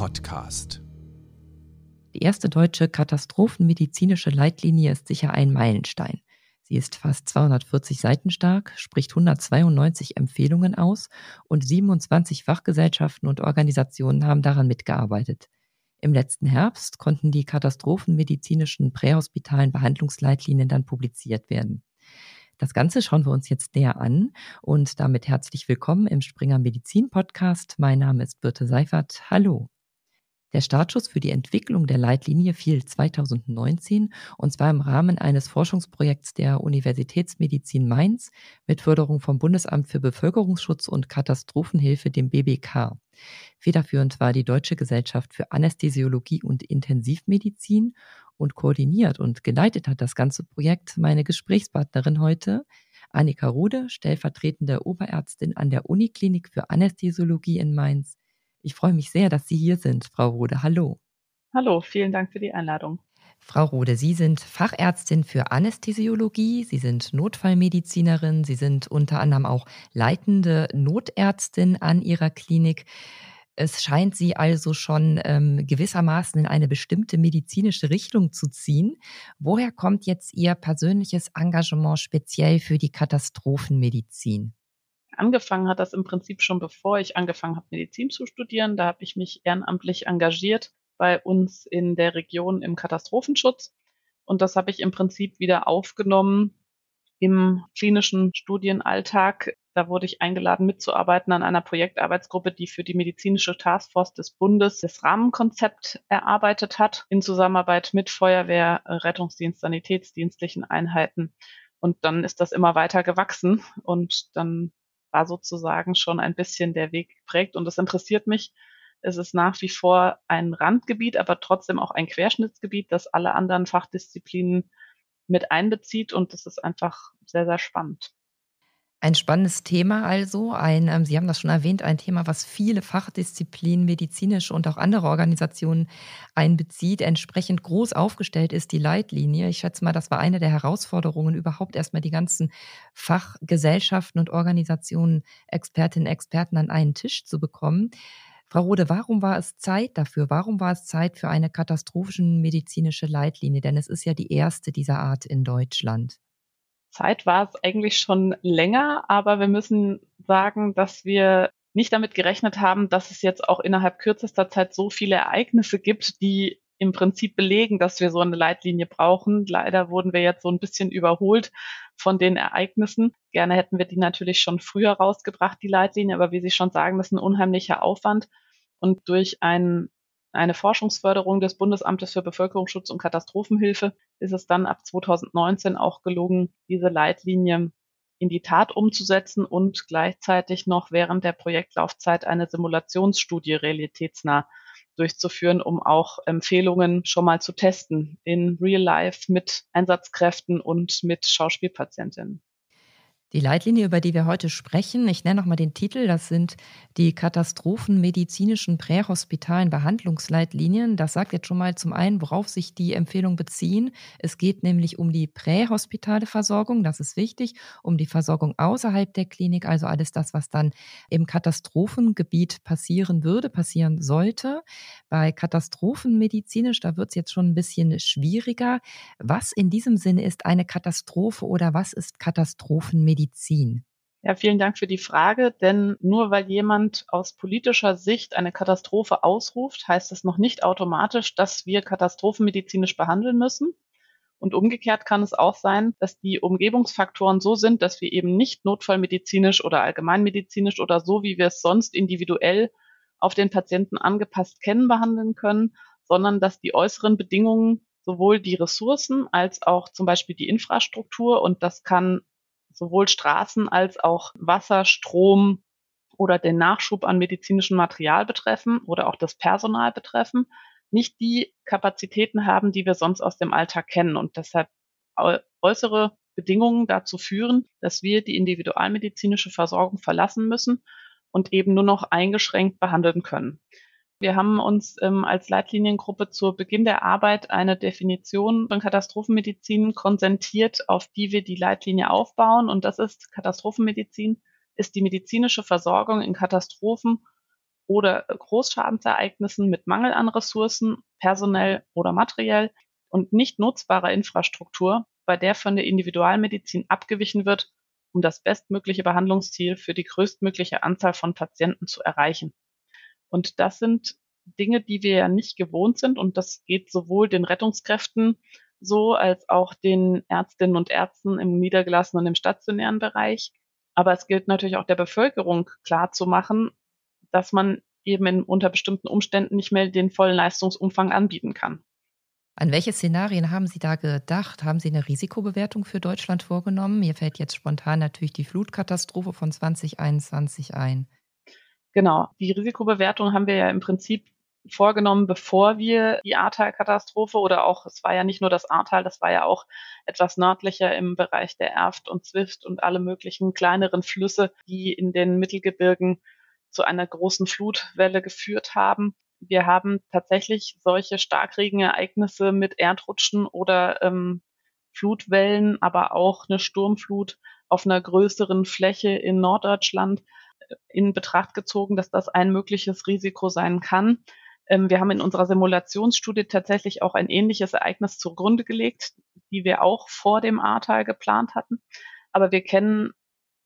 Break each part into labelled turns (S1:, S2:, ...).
S1: Podcast.
S2: Die erste deutsche katastrophenmedizinische Leitlinie ist sicher ein Meilenstein. Sie ist fast 240 Seiten stark, spricht 192 Empfehlungen aus und 27 Fachgesellschaften und Organisationen haben daran mitgearbeitet. Im letzten Herbst konnten die katastrophenmedizinischen prähospitalen Behandlungsleitlinien dann publiziert werden. Das Ganze schauen wir uns jetzt näher an und damit herzlich willkommen im Springer Medizin Podcast. Mein Name ist Birte Seifert. Hallo. Der Startschuss für die Entwicklung der Leitlinie fiel 2019 und zwar im Rahmen eines Forschungsprojekts der Universitätsmedizin Mainz mit Förderung vom Bundesamt für Bevölkerungsschutz und Katastrophenhilfe, dem BBK. Federführend war die Deutsche Gesellschaft für Anästhesiologie und Intensivmedizin und koordiniert und geleitet hat das ganze Projekt meine Gesprächspartnerin heute, Annika Rude, stellvertretende Oberärztin an der Uniklinik für Anästhesiologie in Mainz ich freue mich sehr, dass Sie hier sind, Frau Rode. Hallo.
S3: Hallo, vielen Dank für die Einladung.
S2: Frau Rode, Sie sind Fachärztin für Anästhesiologie, Sie sind Notfallmedizinerin, Sie sind unter anderem auch leitende Notärztin an Ihrer Klinik. Es scheint Sie also schon ähm, gewissermaßen in eine bestimmte medizinische Richtung zu ziehen. Woher kommt jetzt Ihr persönliches Engagement speziell für die Katastrophenmedizin?
S3: Angefangen hat das im Prinzip schon bevor ich angefangen habe, Medizin zu studieren. Da habe ich mich ehrenamtlich engagiert bei uns in der Region im Katastrophenschutz. Und das habe ich im Prinzip wieder aufgenommen im klinischen Studienalltag. Da wurde ich eingeladen, mitzuarbeiten an einer Projektarbeitsgruppe, die für die medizinische Taskforce des Bundes das Rahmenkonzept erarbeitet hat, in Zusammenarbeit mit Feuerwehr, Rettungsdienst, sanitätsdienstlichen Einheiten. Und dann ist das immer weiter gewachsen und dann war sozusagen schon ein bisschen der Weg geprägt und das interessiert mich. Es ist nach wie vor ein Randgebiet, aber trotzdem auch ein Querschnittsgebiet, das alle anderen Fachdisziplinen mit einbezieht und das ist einfach sehr, sehr spannend.
S2: Ein spannendes Thema also, ein, ähm, Sie haben das schon erwähnt, ein Thema, was viele Fachdisziplinen, medizinische und auch andere Organisationen einbezieht, entsprechend groß aufgestellt ist die Leitlinie. Ich schätze mal, das war eine der Herausforderungen, überhaupt erstmal die ganzen Fachgesellschaften und Organisationen, Expertinnen, Experten an einen Tisch zu bekommen. Frau Rode, warum war es Zeit dafür? Warum war es Zeit für eine katastrophischen medizinische Leitlinie? Denn es ist ja die erste dieser Art in Deutschland.
S3: Zeit war es eigentlich schon länger, aber wir müssen sagen, dass wir nicht damit gerechnet haben, dass es jetzt auch innerhalb kürzester Zeit so viele Ereignisse gibt, die im Prinzip belegen, dass wir so eine Leitlinie brauchen. Leider wurden wir jetzt so ein bisschen überholt von den Ereignissen. Gerne hätten wir die natürlich schon früher rausgebracht, die Leitlinie, aber wie Sie schon sagen, das ist ein unheimlicher Aufwand. Und durch einen eine Forschungsförderung des Bundesamtes für Bevölkerungsschutz und Katastrophenhilfe ist es dann ab 2019 auch gelungen, diese Leitlinie in die Tat umzusetzen und gleichzeitig noch während der Projektlaufzeit eine Simulationsstudie realitätsnah durchzuführen, um auch Empfehlungen schon mal zu testen in Real Life mit Einsatzkräften und mit Schauspielpatientinnen.
S2: Die Leitlinie, über die wir heute sprechen, ich nenne nochmal den Titel, das sind die katastrophenmedizinischen prähospitalen Behandlungsleitlinien. Das sagt jetzt schon mal zum einen, worauf sich die Empfehlungen beziehen. Es geht nämlich um die prähospitale Versorgung, das ist wichtig, um die Versorgung außerhalb der Klinik, also alles das, was dann im Katastrophengebiet passieren würde, passieren sollte. Bei Katastrophenmedizinisch, da wird es jetzt schon ein bisschen schwieriger. Was in diesem Sinne ist eine Katastrophe oder was ist Katastrophenmedizin? Medizin?
S3: Ja, vielen Dank für die Frage, denn nur weil jemand aus politischer Sicht eine Katastrophe ausruft, heißt es noch nicht automatisch, dass wir katastrophenmedizinisch behandeln müssen. Und umgekehrt kann es auch sein, dass die Umgebungsfaktoren so sind, dass wir eben nicht notfallmedizinisch oder allgemeinmedizinisch oder so, wie wir es sonst individuell auf den Patienten angepasst kennen, behandeln können, sondern dass die äußeren Bedingungen sowohl die Ressourcen als auch zum Beispiel die Infrastruktur und das kann sowohl Straßen als auch Wasser, Strom oder den Nachschub an medizinischem Material betreffen oder auch das Personal betreffen, nicht die Kapazitäten haben, die wir sonst aus dem Alltag kennen und deshalb äußere Bedingungen dazu führen, dass wir die individualmedizinische Versorgung verlassen müssen und eben nur noch eingeschränkt behandeln können. Wir haben uns ähm, als Leitliniengruppe zu Beginn der Arbeit eine Definition von Katastrophenmedizin konsentiert, auf die wir die Leitlinie aufbauen. Und das ist Katastrophenmedizin ist die medizinische Versorgung in Katastrophen oder Großschadensereignissen mit Mangel an Ressourcen, personell oder materiell und nicht nutzbarer Infrastruktur, bei der von der Individualmedizin abgewichen wird, um das bestmögliche Behandlungsziel für die größtmögliche Anzahl von Patienten zu erreichen. Und das sind Dinge, die wir ja nicht gewohnt sind und das geht sowohl den Rettungskräften so als auch den Ärztinnen und Ärzten im niedergelassenen und im stationären Bereich. Aber es gilt natürlich auch der Bevölkerung klar zu machen, dass man eben in, unter bestimmten Umständen nicht mehr den vollen Leistungsumfang anbieten kann.
S2: An welche Szenarien haben Sie da gedacht? Haben Sie eine Risikobewertung für Deutschland vorgenommen? Mir fällt jetzt spontan natürlich die Flutkatastrophe von 2021 ein.
S3: Genau, die Risikobewertung haben wir ja im Prinzip vorgenommen, bevor wir die Ahrtal-Katastrophe oder auch, es war ja nicht nur das Ahrtal, das war ja auch etwas nördlicher im Bereich der Erft und Zwift und alle möglichen kleineren Flüsse, die in den Mittelgebirgen zu einer großen Flutwelle geführt haben. Wir haben tatsächlich solche Starkregenereignisse mit Erdrutschen oder ähm, Flutwellen, aber auch eine Sturmflut auf einer größeren Fläche in Norddeutschland in Betracht gezogen, dass das ein mögliches Risiko sein kann. Ähm, wir haben in unserer Simulationsstudie tatsächlich auch ein ähnliches Ereignis zugrunde gelegt, die wir auch vor dem Ahrtal geplant hatten. Aber wir kennen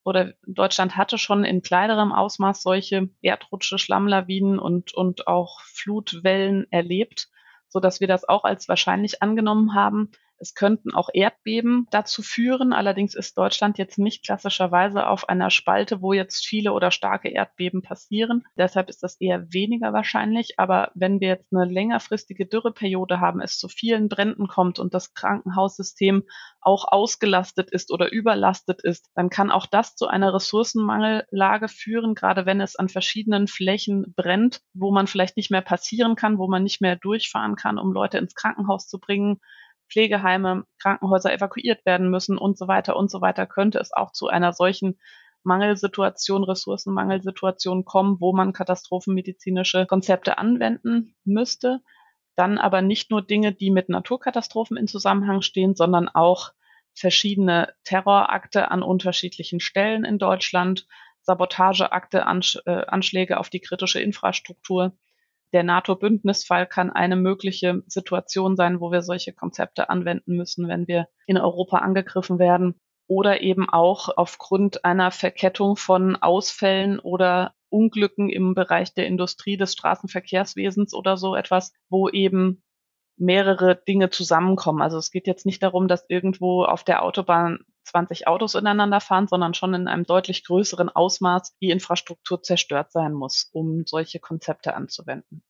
S3: oder Deutschland hatte schon in kleinerem Ausmaß solche Erdrutsche, Schlammlawinen und, und auch Flutwellen erlebt, so dass wir das auch als wahrscheinlich angenommen haben. Es könnten auch Erdbeben dazu führen. Allerdings ist Deutschland jetzt nicht klassischerweise auf einer Spalte, wo jetzt viele oder starke Erdbeben passieren. Deshalb ist das eher weniger wahrscheinlich. Aber wenn wir jetzt eine längerfristige Dürreperiode haben, es zu vielen Bränden kommt und das Krankenhaussystem auch ausgelastet ist oder überlastet ist, dann kann auch das zu einer Ressourcenmangellage führen, gerade wenn es an verschiedenen Flächen brennt, wo man vielleicht nicht mehr passieren kann, wo man nicht mehr durchfahren kann, um Leute ins Krankenhaus zu bringen Pflegeheime, Krankenhäuser evakuiert werden müssen und so weiter und so weiter, könnte es auch zu einer solchen Mangelsituation, Ressourcenmangelsituation kommen, wo man katastrophenmedizinische Konzepte anwenden müsste. Dann aber nicht nur Dinge, die mit Naturkatastrophen in Zusammenhang stehen, sondern auch verschiedene Terrorakte an unterschiedlichen Stellen in Deutschland, Sabotageakte, äh, Anschläge auf die kritische Infrastruktur der NATO-Bündnisfall kann eine mögliche Situation sein, wo wir solche Konzepte anwenden müssen, wenn wir in Europa angegriffen werden. Oder eben auch aufgrund einer Verkettung von Ausfällen oder Unglücken im Bereich der Industrie des Straßenverkehrswesens oder so etwas, wo eben mehrere Dinge zusammenkommen. Also es geht jetzt nicht darum, dass irgendwo auf der Autobahn 20 Autos ineinander fahren, sondern schon in einem deutlich größeren Ausmaß die Infrastruktur zerstört sein muss, um solche Konzepte anzuwenden.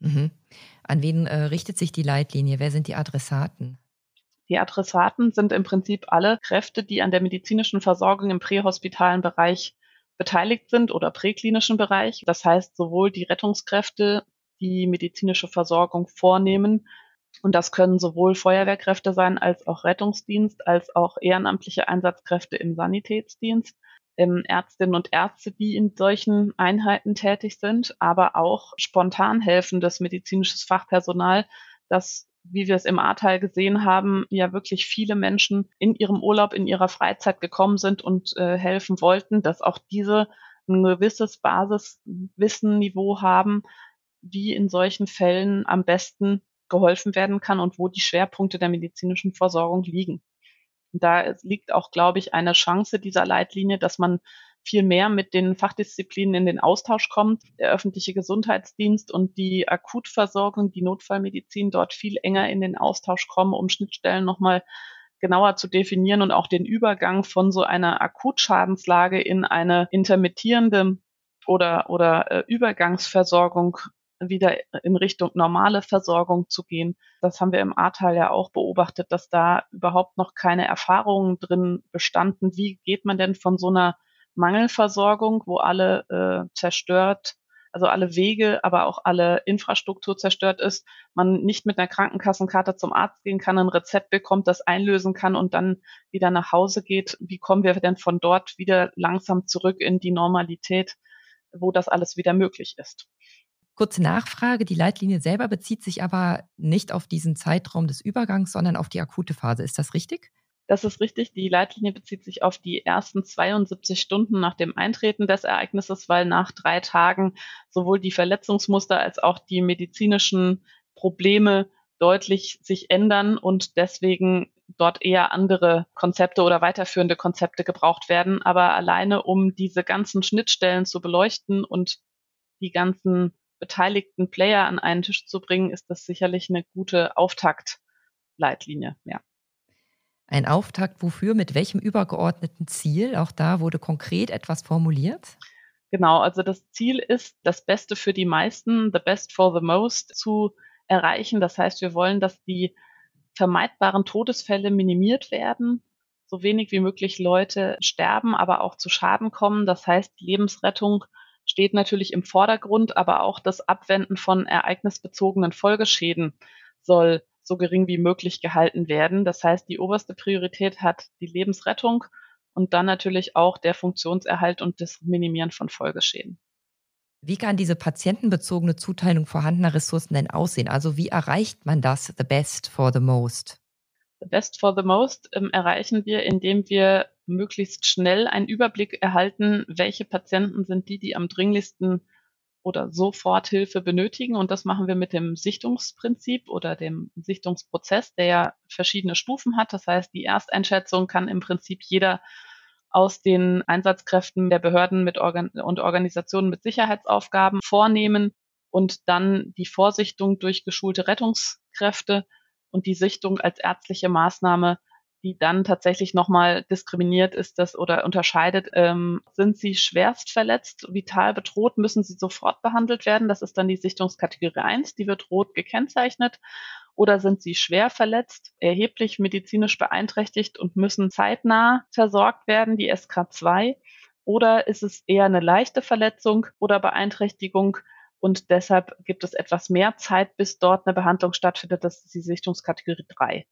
S2: Mhm. An wen äh, richtet sich die Leitlinie? Wer sind die Adressaten?
S3: Die Adressaten sind im Prinzip alle Kräfte, die an der medizinischen Versorgung im prähospitalen Bereich beteiligt sind oder präklinischen Bereich. Das heißt, sowohl die Rettungskräfte, die medizinische Versorgung vornehmen, und das können sowohl Feuerwehrkräfte sein, als auch Rettungsdienst, als auch ehrenamtliche Einsatzkräfte im Sanitätsdienst, ähm, Ärztinnen und Ärzte, die in solchen Einheiten tätig sind, aber auch spontan helfendes medizinisches Fachpersonal, das wie wir es im Ahrtal gesehen haben, ja wirklich viele Menschen in ihrem Urlaub, in ihrer Freizeit gekommen sind und äh, helfen wollten, dass auch diese ein gewisses Basiswissenniveau haben, wie in solchen Fällen am besten geholfen werden kann und wo die Schwerpunkte der medizinischen Versorgung liegen. Da liegt auch, glaube ich, eine Chance dieser Leitlinie, dass man viel mehr mit den Fachdisziplinen in den Austausch kommt, der öffentliche Gesundheitsdienst und die Akutversorgung, die Notfallmedizin dort viel enger in den Austausch kommen, um Schnittstellen nochmal genauer zu definieren und auch den Übergang von so einer Akutschadenslage in eine intermittierende oder, oder äh, Übergangsversorgung wieder in Richtung normale Versorgung zu gehen. Das haben wir im Ahrtal ja auch beobachtet, dass da überhaupt noch keine Erfahrungen drin bestanden. Wie geht man denn von so einer Mangelversorgung, wo alle äh, zerstört, also alle Wege, aber auch alle Infrastruktur zerstört ist, man nicht mit einer Krankenkassenkarte zum Arzt gehen kann, ein Rezept bekommt, das einlösen kann und dann wieder nach Hause geht. Wie kommen wir denn von dort wieder langsam zurück in die Normalität, wo das alles wieder möglich ist?
S2: Kurze Nachfrage, die Leitlinie selber bezieht sich aber nicht auf diesen Zeitraum des Übergangs, sondern auf die akute Phase. Ist das richtig?
S3: Das ist richtig. Die Leitlinie bezieht sich auf die ersten 72 Stunden nach dem Eintreten des Ereignisses, weil nach drei Tagen sowohl die Verletzungsmuster als auch die medizinischen Probleme deutlich sich ändern und deswegen dort eher andere Konzepte oder weiterführende Konzepte gebraucht werden. Aber alleine um diese ganzen Schnittstellen zu beleuchten und die ganzen beteiligten Player an einen Tisch zu bringen, ist das sicherlich eine gute Auftaktleitlinie, ja.
S2: Ein Auftakt wofür, mit welchem übergeordneten Ziel? Auch da wurde konkret etwas formuliert.
S3: Genau, also das Ziel ist, das Beste für die meisten, the best for the most zu erreichen. Das heißt, wir wollen, dass die vermeidbaren Todesfälle minimiert werden, so wenig wie möglich Leute sterben, aber auch zu Schaden kommen. Das heißt, Lebensrettung steht natürlich im Vordergrund, aber auch das Abwenden von ereignisbezogenen Folgeschäden soll so gering wie möglich gehalten werden. Das heißt, die oberste Priorität hat die Lebensrettung und dann natürlich auch der Funktionserhalt und das Minimieren von Folgeschäden.
S2: Wie kann diese patientenbezogene Zuteilung vorhandener Ressourcen denn aussehen? Also wie erreicht man das, the best for the most?
S3: The best for the most ähm, erreichen wir, indem wir möglichst schnell einen Überblick erhalten, welche Patienten sind die, die am dringlichsten oder sofort Hilfe benötigen. Und das machen wir mit dem Sichtungsprinzip oder dem Sichtungsprozess, der ja verschiedene Stufen hat. Das heißt, die Ersteinschätzung kann im Prinzip jeder aus den Einsatzkräften der Behörden mit Organ und Organisationen mit Sicherheitsaufgaben vornehmen und dann die Vorsichtung durch geschulte Rettungskräfte und die Sichtung als ärztliche Maßnahme die dann tatsächlich nochmal diskriminiert ist das oder unterscheidet, ähm, sind sie schwerst verletzt, vital bedroht, müssen sie sofort behandelt werden. Das ist dann die Sichtungskategorie 1, die wird rot gekennzeichnet. Oder sind sie schwer verletzt, erheblich medizinisch beeinträchtigt und müssen zeitnah versorgt werden, die SK2? Oder ist es eher eine leichte Verletzung oder Beeinträchtigung, und deshalb gibt es etwas mehr Zeit, bis dort eine Behandlung stattfindet. Das ist die Sichtungskategorie 3.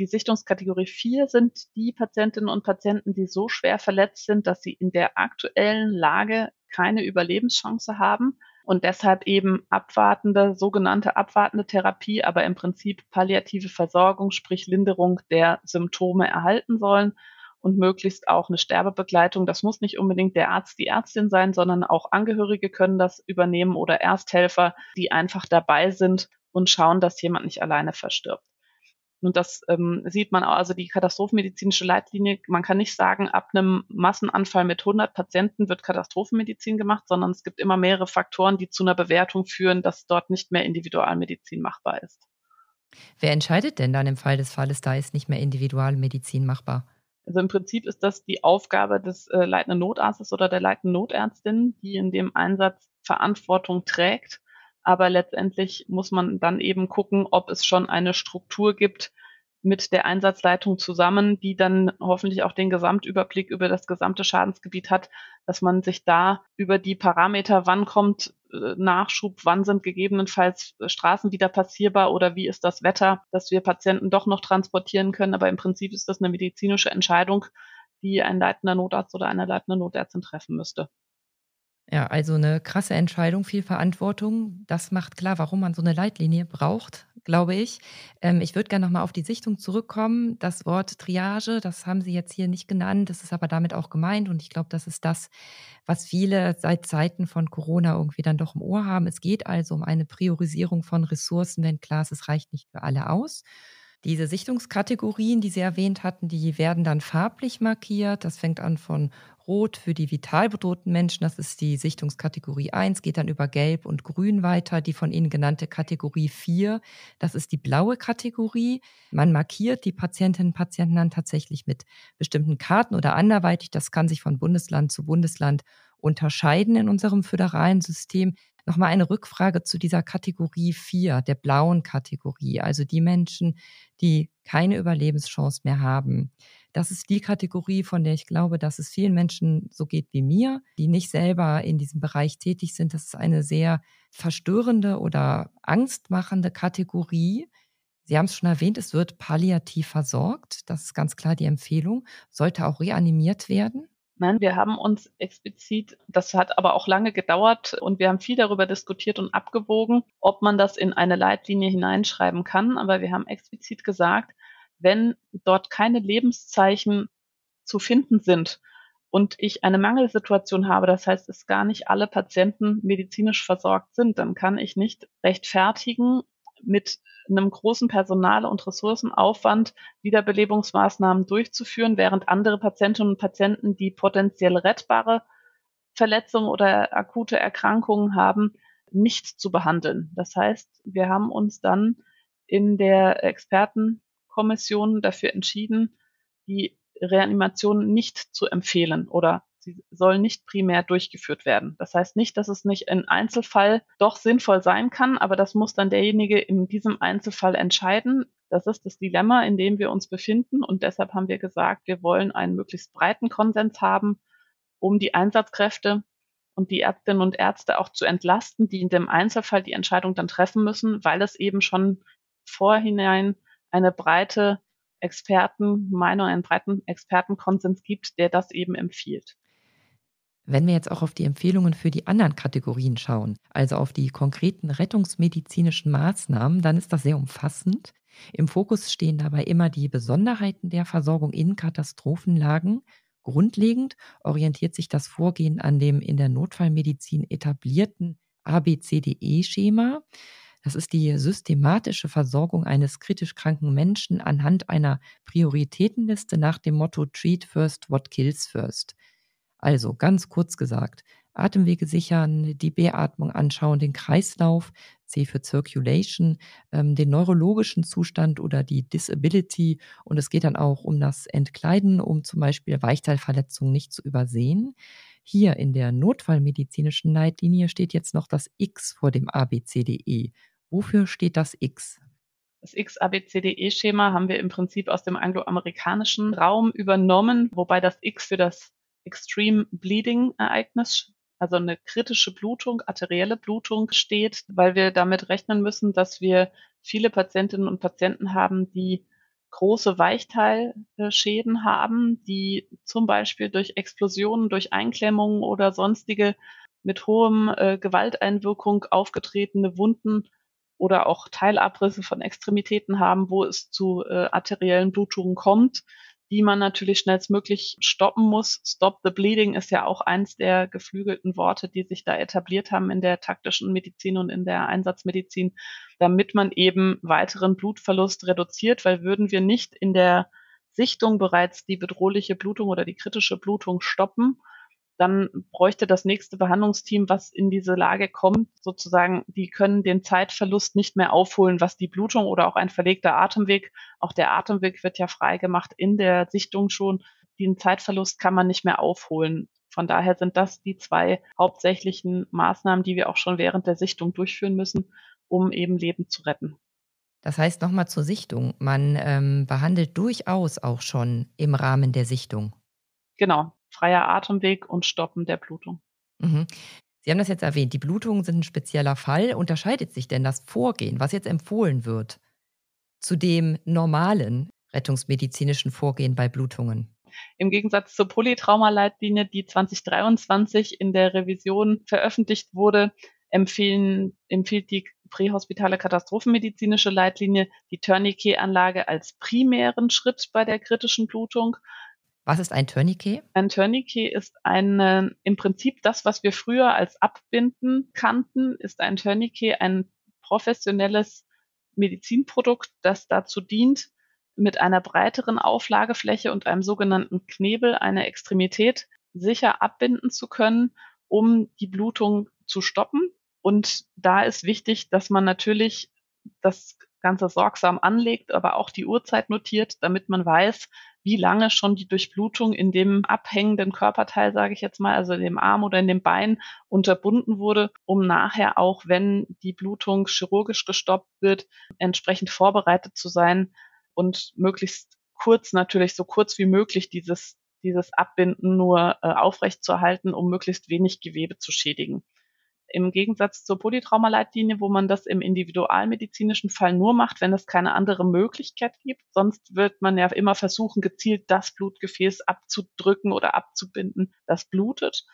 S3: Die Sichtungskategorie 4 sind die Patientinnen und Patienten, die so schwer verletzt sind, dass sie in der aktuellen Lage keine Überlebenschance haben und deshalb eben abwartende, sogenannte abwartende Therapie, aber im Prinzip palliative Versorgung, sprich Linderung der Symptome erhalten sollen und möglichst auch eine Sterbebegleitung. Das muss nicht unbedingt der Arzt, die Ärztin sein, sondern auch Angehörige können das übernehmen oder Ersthelfer, die einfach dabei sind und schauen, dass jemand nicht alleine verstirbt. Und das ähm, sieht man auch, also die katastrophenmedizinische Leitlinie, man kann nicht sagen, ab einem Massenanfall mit 100 Patienten wird Katastrophenmedizin gemacht, sondern es gibt immer mehrere Faktoren, die zu einer Bewertung führen, dass dort nicht mehr Individualmedizin machbar ist.
S2: Wer entscheidet denn dann im Fall des Falles, da ist nicht mehr Individualmedizin machbar?
S3: Also im Prinzip ist das die Aufgabe des äh, leitenden Notarztes oder der leitenden Notärztin, die in dem Einsatz Verantwortung trägt aber letztendlich muss man dann eben gucken, ob es schon eine Struktur gibt mit der Einsatzleitung zusammen, die dann hoffentlich auch den Gesamtüberblick über das gesamte Schadensgebiet hat, dass man sich da über die Parameter, wann kommt äh, Nachschub, wann sind gegebenenfalls Straßen wieder passierbar oder wie ist das Wetter, dass wir Patienten doch noch transportieren können. Aber im Prinzip ist das eine medizinische Entscheidung, die ein leitender Notarzt oder eine leitende Notärztin treffen müsste.
S2: Ja, also eine krasse Entscheidung, viel Verantwortung. Das macht klar, warum man so eine Leitlinie braucht, glaube ich. Ähm, ich würde gerne nochmal auf die Sichtung zurückkommen. Das Wort Triage, das haben Sie jetzt hier nicht genannt, das ist aber damit auch gemeint. Und ich glaube, das ist das, was viele seit Zeiten von Corona irgendwie dann doch im Ohr haben. Es geht also um eine Priorisierung von Ressourcen, wenn klar ist, es reicht nicht für alle aus. Diese Sichtungskategorien, die Sie erwähnt hatten, die werden dann farblich markiert. Das fängt an von Rot für die vital bedrohten Menschen, das ist die Sichtungskategorie 1, geht dann über Gelb und Grün weiter. Die von Ihnen genannte Kategorie 4, das ist die blaue Kategorie. Man markiert die Patientinnen und Patienten dann tatsächlich mit bestimmten Karten oder anderweitig. Das kann sich von Bundesland zu Bundesland unterscheiden in unserem föderalen System. Nochmal eine Rückfrage zu dieser Kategorie 4, der blauen Kategorie, also die Menschen, die keine Überlebenschance mehr haben. Das ist die Kategorie, von der ich glaube, dass es vielen Menschen so geht wie mir, die nicht selber in diesem Bereich tätig sind. Das ist eine sehr verstörende oder angstmachende Kategorie. Sie haben es schon erwähnt, es wird palliativ versorgt. Das ist ganz klar die Empfehlung. Sollte auch reanimiert werden.
S3: Nein, wir haben uns explizit, das hat aber auch lange gedauert und wir haben viel darüber diskutiert und abgewogen, ob man das in eine Leitlinie hineinschreiben kann. Aber wir haben explizit gesagt, wenn dort keine Lebenszeichen zu finden sind und ich eine Mangelsituation habe, das heißt, es gar nicht alle Patienten medizinisch versorgt sind, dann kann ich nicht rechtfertigen, mit einem großen Personal- und Ressourcenaufwand Wiederbelebungsmaßnahmen durchzuführen, während andere Patientinnen und Patienten, die potenziell rettbare Verletzungen oder akute Erkrankungen haben, nicht zu behandeln. Das heißt, wir haben uns dann in der Expertenkommission dafür entschieden, die Reanimation nicht zu empfehlen oder sie soll nicht primär durchgeführt werden. Das heißt nicht, dass es nicht in Einzelfall doch sinnvoll sein kann, aber das muss dann derjenige in diesem Einzelfall entscheiden. Das ist das Dilemma, in dem wir uns befinden und deshalb haben wir gesagt, wir wollen einen möglichst breiten Konsens haben, um die Einsatzkräfte und die Ärztinnen und Ärzte auch zu entlasten, die in dem Einzelfall die Entscheidung dann treffen müssen, weil es eben schon vorhinein eine breite Expertenmeinung, einen breiten Expertenkonsens gibt, der das eben empfiehlt.
S2: Wenn wir jetzt auch auf die Empfehlungen für die anderen Kategorien schauen, also auf die konkreten rettungsmedizinischen Maßnahmen, dann ist das sehr umfassend. Im Fokus stehen dabei immer die Besonderheiten der Versorgung in Katastrophenlagen. Grundlegend orientiert sich das Vorgehen an dem in der Notfallmedizin etablierten ABCDE-Schema. Das ist die systematische Versorgung eines kritisch kranken Menschen anhand einer Prioritätenliste nach dem Motto Treat First, What Kills First. Also ganz kurz gesagt, Atemwege sichern, die Beatmung anschauen, den Kreislauf, C für Circulation, ähm, den neurologischen Zustand oder die Disability. Und es geht dann auch um das Entkleiden, um zum Beispiel Weichteilverletzungen nicht zu übersehen. Hier in der notfallmedizinischen Leitlinie steht jetzt noch das X vor dem ABCDE. Wofür steht das X?
S3: Das X-ABCDE-Schema haben wir im Prinzip aus dem angloamerikanischen Raum übernommen, wobei das X für das Extreme Bleeding Ereignis, also eine kritische Blutung, arterielle Blutung steht, weil wir damit rechnen müssen, dass wir viele Patientinnen und Patienten haben, die große Weichteilschäden haben, die zum Beispiel durch Explosionen, durch Einklemmungen oder sonstige mit hohem äh, Gewalteinwirkung aufgetretene Wunden oder auch Teilabrisse von Extremitäten haben, wo es zu äh, arteriellen Blutungen kommt die man natürlich schnellstmöglich stoppen muss. Stop the Bleeding ist ja auch eins der geflügelten Worte, die sich da etabliert haben in der taktischen Medizin und in der Einsatzmedizin, damit man eben weiteren Blutverlust reduziert, weil würden wir nicht in der Sichtung bereits die bedrohliche Blutung oder die kritische Blutung stoppen, dann bräuchte das nächste Behandlungsteam, was in diese Lage kommt, sozusagen, die können den Zeitverlust nicht mehr aufholen, was die Blutung oder auch ein verlegter Atemweg, auch der Atemweg wird ja freigemacht in der Sichtung schon, den Zeitverlust kann man nicht mehr aufholen. Von daher sind das die zwei hauptsächlichen Maßnahmen, die wir auch schon während der Sichtung durchführen müssen, um eben Leben zu retten.
S2: Das heißt nochmal zur Sichtung. Man ähm, behandelt durchaus auch schon im Rahmen der Sichtung.
S3: Genau, freier Atemweg und Stoppen der Blutung.
S2: Mhm. Sie haben das jetzt erwähnt, die Blutungen sind ein spezieller Fall. Unterscheidet sich denn das Vorgehen, was jetzt empfohlen wird, zu dem normalen rettungsmedizinischen Vorgehen bei Blutungen?
S3: Im Gegensatz zur Polytraumaleitlinie, die 2023 in der Revision veröffentlicht wurde, empfehlen, empfiehlt die prähospitale katastrophenmedizinische Leitlinie die Tourniquet-Anlage als primären Schritt bei der kritischen Blutung
S2: was ist ein Tourniquet?
S3: Ein Tourniquet ist ein, im Prinzip das, was wir früher als Abbinden kannten, ist ein Tourniquet ein professionelles Medizinprodukt, das dazu dient, mit einer breiteren Auflagefläche und einem sogenannten Knebel eine Extremität sicher abbinden zu können, um die Blutung zu stoppen. Und da ist wichtig, dass man natürlich das Ganze sorgsam anlegt, aber auch die Uhrzeit notiert, damit man weiß, wie lange schon die Durchblutung in dem abhängenden Körperteil, sage ich jetzt mal, also in dem Arm oder in dem Bein unterbunden wurde, um nachher auch, wenn die Blutung chirurgisch gestoppt wird, entsprechend vorbereitet zu sein und möglichst kurz natürlich so kurz wie möglich dieses dieses Abbinden nur äh, aufrecht zu erhalten, um möglichst wenig Gewebe zu schädigen. Im Gegensatz zur Polytraumaleitlinie, wo man das im individualmedizinischen Fall nur macht, wenn es keine andere Möglichkeit gibt. Sonst wird man ja immer versuchen, gezielt das Blutgefäß abzudrücken oder abzubinden, das blutet.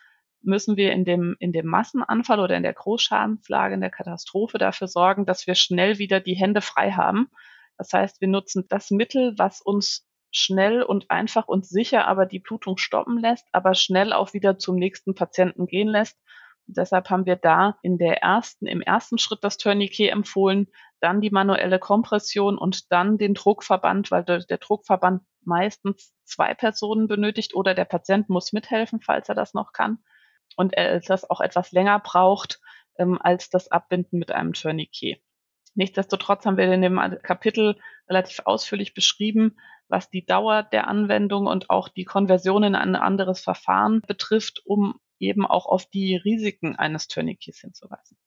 S3: Müssen wir in dem, in dem Massenanfall oder in der Großschadenslage, in der Katastrophe dafür sorgen, dass wir schnell wieder die Hände frei haben, Das heißt, wir nutzen das Mittel, was uns schnell und einfach und sicher aber die Blutung stoppen lässt, aber schnell auch wieder zum nächsten Patienten gehen lässt. Deshalb haben wir da in der ersten, im ersten Schritt das Tourniquet empfohlen, dann die manuelle Kompression und dann den Druckverband, weil der, der Druckverband meistens zwei Personen benötigt oder der Patient muss mithelfen, falls er das noch kann und er das auch etwas länger braucht ähm, als das Abbinden mit einem Tourniquet. Nichtsdestotrotz haben wir in dem Kapitel relativ ausführlich beschrieben, was die Dauer der Anwendung und auch die Konversion in ein anderes Verfahren betrifft, um eben auch auf die Risiken eines Tourniquets hinzuweisen.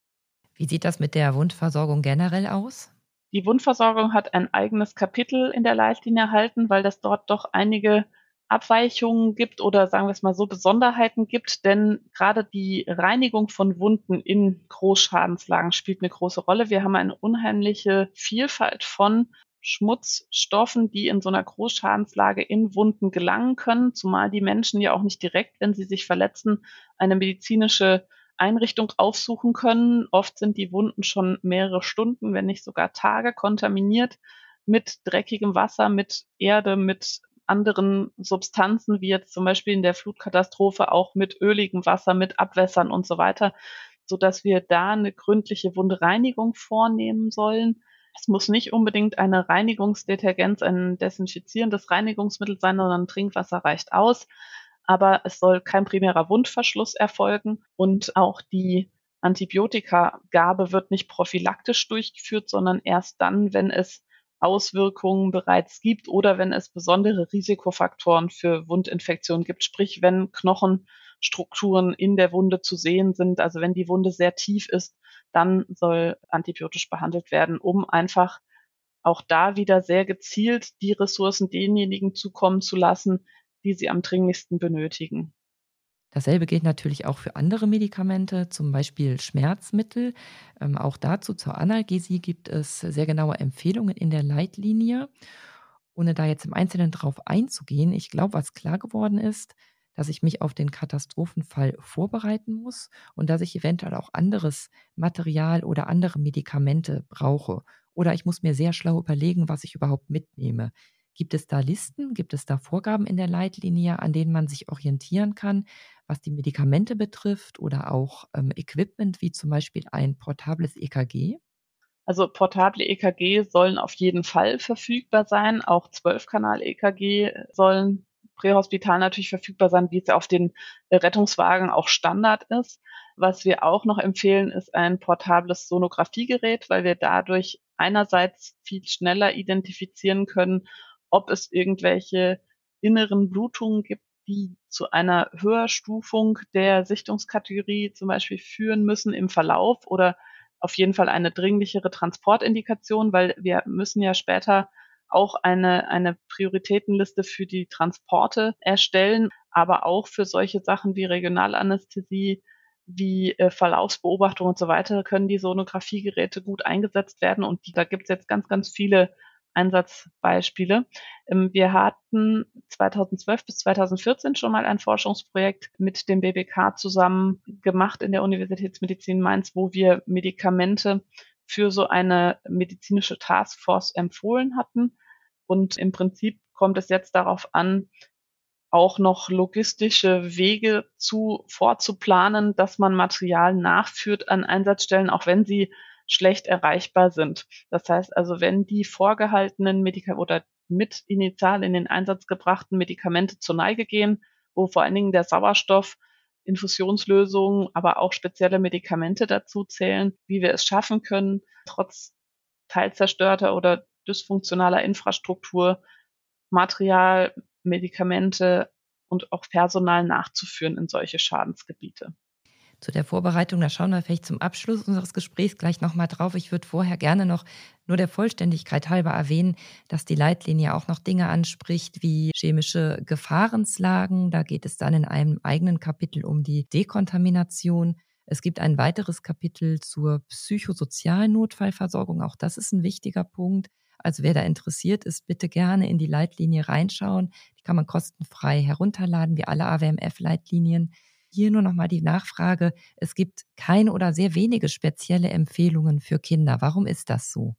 S2: Wie sieht das mit der Wundversorgung generell aus?
S3: Die Wundversorgung hat ein eigenes Kapitel in der Leitlinie erhalten, weil das dort doch einige Abweichungen gibt oder sagen wir es mal so Besonderheiten gibt, denn gerade die Reinigung von Wunden in Großschadenslagen spielt eine große Rolle. Wir haben eine unheimliche Vielfalt von Schmutzstoffen, die in so einer Großschadenslage in Wunden gelangen können, zumal die Menschen ja auch nicht direkt, wenn sie sich verletzen, eine medizinische Einrichtung aufsuchen können. Oft sind die Wunden schon mehrere Stunden, wenn nicht sogar Tage kontaminiert mit dreckigem Wasser, mit Erde, mit anderen Substanzen, wie jetzt zum Beispiel in der Flutkatastrophe auch mit öligem Wasser, mit Abwässern und so weiter, so dass wir da eine gründliche Wundreinigung vornehmen sollen. Es muss nicht unbedingt eine Reinigungsdetergenz, ein desinfizierendes Reinigungsmittel sein, sondern Trinkwasser reicht aus. Aber es soll kein primärer Wundverschluss erfolgen und auch die Antibiotikagabe wird nicht prophylaktisch durchgeführt, sondern erst dann, wenn es Auswirkungen bereits gibt oder wenn es besondere Risikofaktoren für Wundinfektionen gibt, sprich wenn Knochenstrukturen in der Wunde zu sehen sind, also wenn die Wunde sehr tief ist, dann soll antibiotisch behandelt werden, um einfach auch da wieder sehr gezielt die Ressourcen denjenigen zukommen zu lassen, die sie am dringlichsten benötigen.
S2: Dasselbe gilt natürlich auch für andere Medikamente, zum Beispiel Schmerzmittel. Ähm, auch dazu zur Analgesie gibt es sehr genaue Empfehlungen in der Leitlinie. Ohne da jetzt im Einzelnen drauf einzugehen, ich glaube, was klar geworden ist, dass ich mich auf den Katastrophenfall vorbereiten muss und dass ich eventuell auch anderes Material oder andere Medikamente brauche. Oder ich muss mir sehr schlau überlegen, was ich überhaupt mitnehme. Gibt es da Listen? Gibt es da Vorgaben in der Leitlinie, an denen man sich orientieren kann, was die Medikamente betrifft oder auch ähm, Equipment wie zum Beispiel ein portables EKG?
S3: Also portable EKG sollen auf jeden Fall verfügbar sein. Auch 12-Kanal-EKG sollen prähospital natürlich verfügbar sein, wie es auf den Rettungswagen auch Standard ist. Was wir auch noch empfehlen, ist ein portables Sonographiegerät, weil wir dadurch einerseits viel schneller identifizieren können, ob es irgendwelche inneren Blutungen gibt, die zu einer Höherstufung der Sichtungskategorie zum Beispiel führen müssen im Verlauf oder auf jeden Fall eine dringlichere Transportindikation, weil wir müssen ja später auch eine, eine Prioritätenliste für die Transporte erstellen, aber auch für solche Sachen wie Regionalanästhesie, wie äh, Verlaufsbeobachtung und so weiter können die Sonographiegeräte gut eingesetzt werden. Und die, da gibt es jetzt ganz, ganz viele Einsatzbeispiele. Ähm, wir hatten 2012 bis 2014 schon mal ein Forschungsprojekt mit dem BBK zusammen gemacht in der Universitätsmedizin Mainz, wo wir Medikamente für so eine medizinische Taskforce empfohlen hatten. Und im Prinzip kommt es jetzt darauf an, auch noch logistische Wege zu vorzuplanen, dass man Material nachführt an Einsatzstellen, auch wenn sie schlecht erreichbar sind. Das heißt also, wenn die vorgehaltenen Medikamente oder mit initial in den Einsatz gebrachten Medikamente zur Neige gehen, wo vor allen Dingen der Sauerstoff, Infusionslösungen, aber auch spezielle Medikamente dazu zählen, wie wir es schaffen können, trotz teilzerstörter oder dysfunktionaler Infrastruktur Material, Medikamente und auch Personal nachzuführen in solche Schadensgebiete
S2: zu der Vorbereitung. Da schauen wir vielleicht zum Abschluss unseres Gesprächs gleich nochmal drauf. Ich würde vorher gerne noch nur der Vollständigkeit halber erwähnen, dass die Leitlinie auch noch Dinge anspricht wie chemische Gefahrenslagen. Da geht es dann in einem eigenen Kapitel um die Dekontamination. Es gibt ein weiteres Kapitel zur psychosozialen Notfallversorgung. Auch das ist ein wichtiger Punkt. Also wer da interessiert ist, bitte gerne in die Leitlinie reinschauen. Die kann man kostenfrei herunterladen, wie alle AWMF-Leitlinien. Hier nur nochmal die Nachfrage. Es gibt keine oder sehr wenige spezielle Empfehlungen für Kinder. Warum ist das so?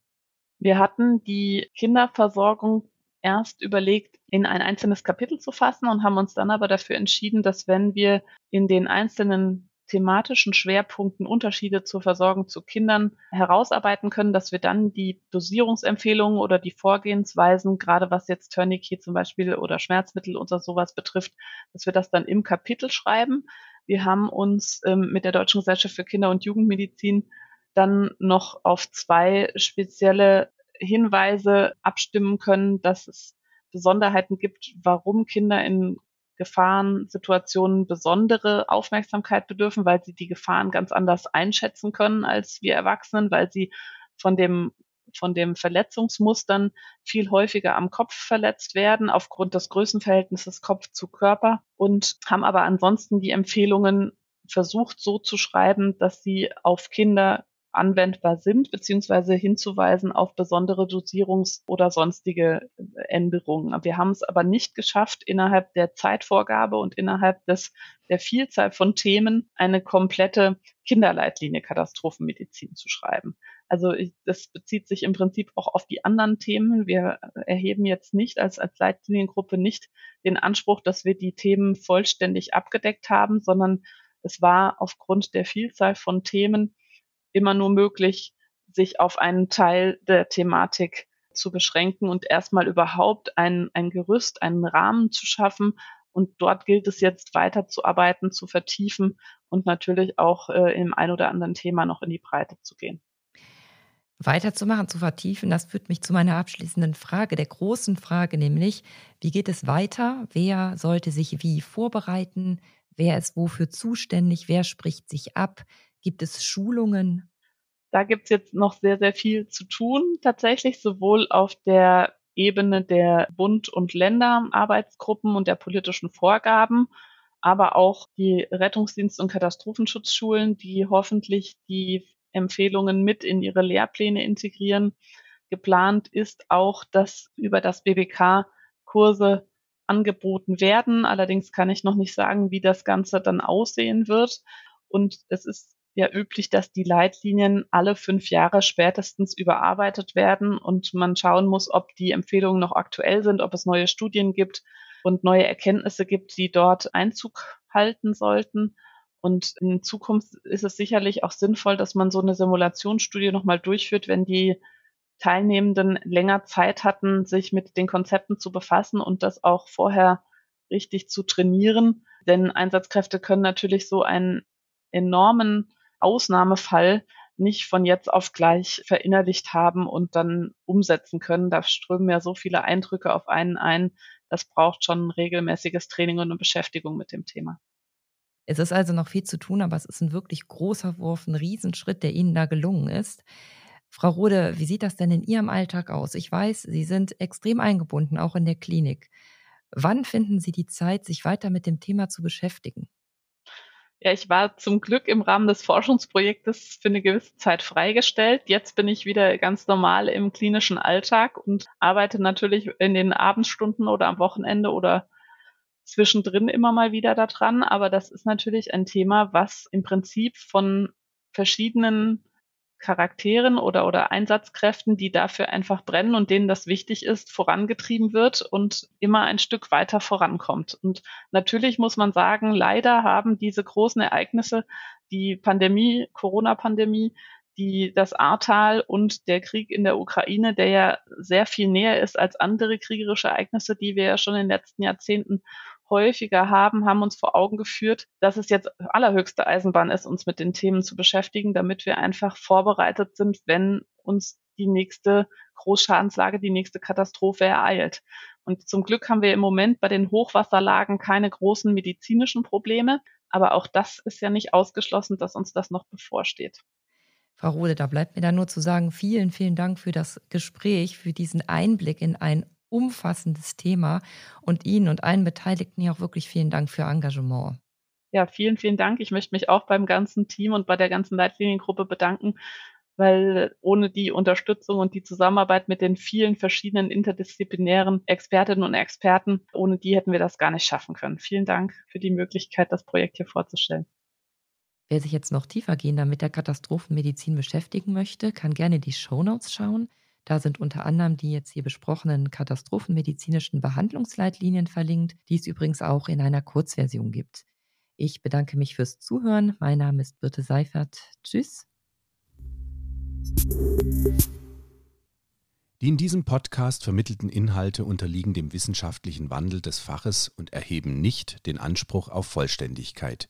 S3: Wir hatten die Kinderversorgung erst überlegt, in ein einzelnes Kapitel zu fassen und haben uns dann aber dafür entschieden, dass wenn wir in den einzelnen thematischen Schwerpunkten Unterschiede zur Versorgung zu Kindern herausarbeiten können, dass wir dann die Dosierungsempfehlungen oder die Vorgehensweisen, gerade was jetzt Tourniquet zum Beispiel oder Schmerzmittel oder sowas betrifft, dass wir das dann im Kapitel schreiben. Wir haben uns ähm, mit der Deutschen Gesellschaft für Kinder- und Jugendmedizin dann noch auf zwei spezielle Hinweise abstimmen können, dass es Besonderheiten gibt, warum Kinder in Gefahrensituationen besondere Aufmerksamkeit bedürfen, weil sie die Gefahren ganz anders einschätzen können als wir Erwachsenen, weil sie von dem von dem Verletzungsmustern viel häufiger am Kopf verletzt werden aufgrund des Größenverhältnisses Kopf zu Körper und haben aber ansonsten die Empfehlungen versucht so zu schreiben, dass sie auf Kinder anwendbar sind, beziehungsweise hinzuweisen auf besondere Dosierungs- oder sonstige Änderungen. Wir haben es aber nicht geschafft, innerhalb der Zeitvorgabe und innerhalb des, der Vielzahl von Themen eine komplette Kinderleitlinie Katastrophenmedizin zu schreiben. Also ich, das bezieht sich im Prinzip auch auf die anderen Themen. Wir erheben jetzt nicht als, als Leitliniengruppe nicht den Anspruch, dass wir die Themen vollständig abgedeckt haben, sondern es war aufgrund der Vielzahl von Themen immer nur möglich, sich auf einen Teil der Thematik zu beschränken und erstmal überhaupt ein, ein Gerüst, einen Rahmen zu schaffen. Und dort gilt es jetzt weiterzuarbeiten, zu vertiefen und natürlich auch äh, im ein oder anderen Thema noch in die Breite zu gehen.
S2: Weiterzumachen, zu vertiefen, das führt mich zu meiner abschließenden Frage, der großen Frage, nämlich, wie geht es weiter? Wer sollte sich wie vorbereiten? Wer ist wofür zuständig? Wer spricht sich ab? Gibt es Schulungen?
S3: Da gibt es jetzt noch sehr, sehr viel zu tun, tatsächlich, sowohl auf der Ebene der Bund- und Länderarbeitsgruppen und der politischen Vorgaben, aber auch die Rettungsdienst- und Katastrophenschutzschulen, die hoffentlich die Empfehlungen mit in ihre Lehrpläne integrieren. Geplant ist auch, dass über das BBK Kurse angeboten werden. Allerdings kann ich noch nicht sagen, wie das Ganze dann aussehen wird. Und es ist ja üblich, dass die Leitlinien alle fünf Jahre spätestens überarbeitet werden und man schauen muss, ob die Empfehlungen noch aktuell sind, ob es neue Studien gibt und neue Erkenntnisse gibt, die dort Einzug halten sollten. Und in Zukunft ist es sicherlich auch sinnvoll, dass man so eine Simulationsstudie nochmal durchführt, wenn die Teilnehmenden länger Zeit hatten, sich mit den Konzepten zu befassen und das auch vorher richtig zu trainieren. Denn Einsatzkräfte können natürlich so einen enormen Ausnahmefall nicht von jetzt auf gleich verinnerlicht haben und dann umsetzen können. Da strömen ja so viele Eindrücke auf einen ein. Das braucht schon regelmäßiges Training und eine Beschäftigung mit dem Thema.
S2: Es ist also noch viel zu tun, aber es ist ein wirklich großer Wurf, ein Riesenschritt, der Ihnen da gelungen ist. Frau Rode, wie sieht das denn in Ihrem Alltag aus? Ich weiß, Sie sind extrem eingebunden, auch in der Klinik. Wann finden Sie die Zeit, sich weiter mit dem Thema zu beschäftigen?
S3: Ja, ich war zum Glück im Rahmen des Forschungsprojektes für eine gewisse Zeit freigestellt. Jetzt bin ich wieder ganz normal im klinischen Alltag und arbeite natürlich in den Abendstunden oder am Wochenende oder zwischendrin immer mal wieder daran. Aber das ist natürlich ein Thema, was im Prinzip von verschiedenen Charakteren oder, oder Einsatzkräften, die dafür einfach brennen und denen das wichtig ist, vorangetrieben wird und immer ein Stück weiter vorankommt. Und natürlich muss man sagen, leider haben diese großen Ereignisse, die Pandemie, Corona-Pandemie, die das Ahrtal und der Krieg in der Ukraine, der ja sehr viel näher ist als andere kriegerische Ereignisse, die wir ja schon in den letzten Jahrzehnten häufiger haben, haben uns vor Augen geführt, dass es jetzt allerhöchste Eisenbahn ist, uns mit den Themen zu beschäftigen, damit wir einfach vorbereitet sind, wenn uns die nächste Großschadenslage, die nächste Katastrophe ereilt. Und zum Glück haben wir im Moment bei den Hochwasserlagen keine großen medizinischen Probleme. Aber auch das ist ja nicht ausgeschlossen, dass uns das noch bevorsteht.
S2: Frau Rode, da bleibt mir dann nur zu sagen, vielen, vielen Dank für das Gespräch, für diesen Einblick in ein umfassendes Thema und Ihnen und allen Beteiligten hier auch wirklich vielen Dank für Ihr Engagement.
S3: Ja, vielen, vielen Dank. Ich möchte mich auch beim ganzen Team und bei der ganzen Leitliniengruppe bedanken, weil ohne die Unterstützung und die Zusammenarbeit mit den vielen verschiedenen interdisziplinären Expertinnen und Experten, ohne die hätten wir das gar nicht schaffen können. Vielen Dank für die Möglichkeit, das Projekt hier vorzustellen.
S2: Wer sich jetzt noch tiefergehender mit der Katastrophenmedizin beschäftigen möchte, kann gerne die Shownotes schauen. Da sind unter anderem die jetzt hier besprochenen katastrophenmedizinischen Behandlungsleitlinien verlinkt, die es übrigens auch in einer Kurzversion gibt. Ich bedanke mich fürs Zuhören. Mein Name ist Birte Seifert. Tschüss.
S1: Die in diesem Podcast vermittelten Inhalte unterliegen dem wissenschaftlichen Wandel des Faches und erheben nicht den Anspruch auf Vollständigkeit.